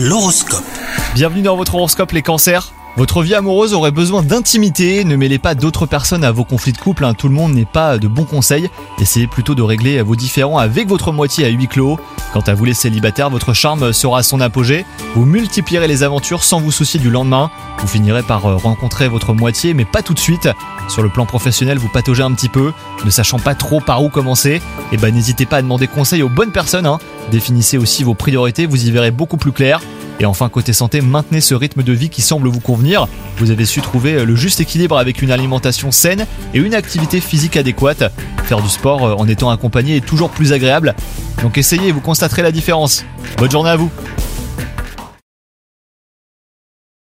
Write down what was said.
L'horoscope. Bienvenue dans votre horoscope les cancers. Votre vie amoureuse aurait besoin d'intimité, ne mêlez pas d'autres personnes à vos conflits de couple, hein. tout le monde n'est pas de bons conseils, essayez plutôt de régler vos différends avec votre moitié à huis clos. Quant à vous les célibataires, votre charme sera à son apogée, vous multiplierez les aventures sans vous soucier du lendemain, vous finirez par euh, rencontrer votre moitié mais pas tout de suite. Sur le plan professionnel, vous pataugez un petit peu, ne sachant pas trop par où commencer, et ben n'hésitez pas à demander conseil aux bonnes personnes, hein. définissez aussi vos priorités, vous y verrez beaucoup plus clair. Et enfin, côté santé, maintenez ce rythme de vie qui semble vous convenir. Vous avez su trouver le juste équilibre avec une alimentation saine et une activité physique adéquate. Faire du sport euh, en étant accompagné est toujours plus agréable. Donc essayez vous constaterez la différence. Bonne journée à vous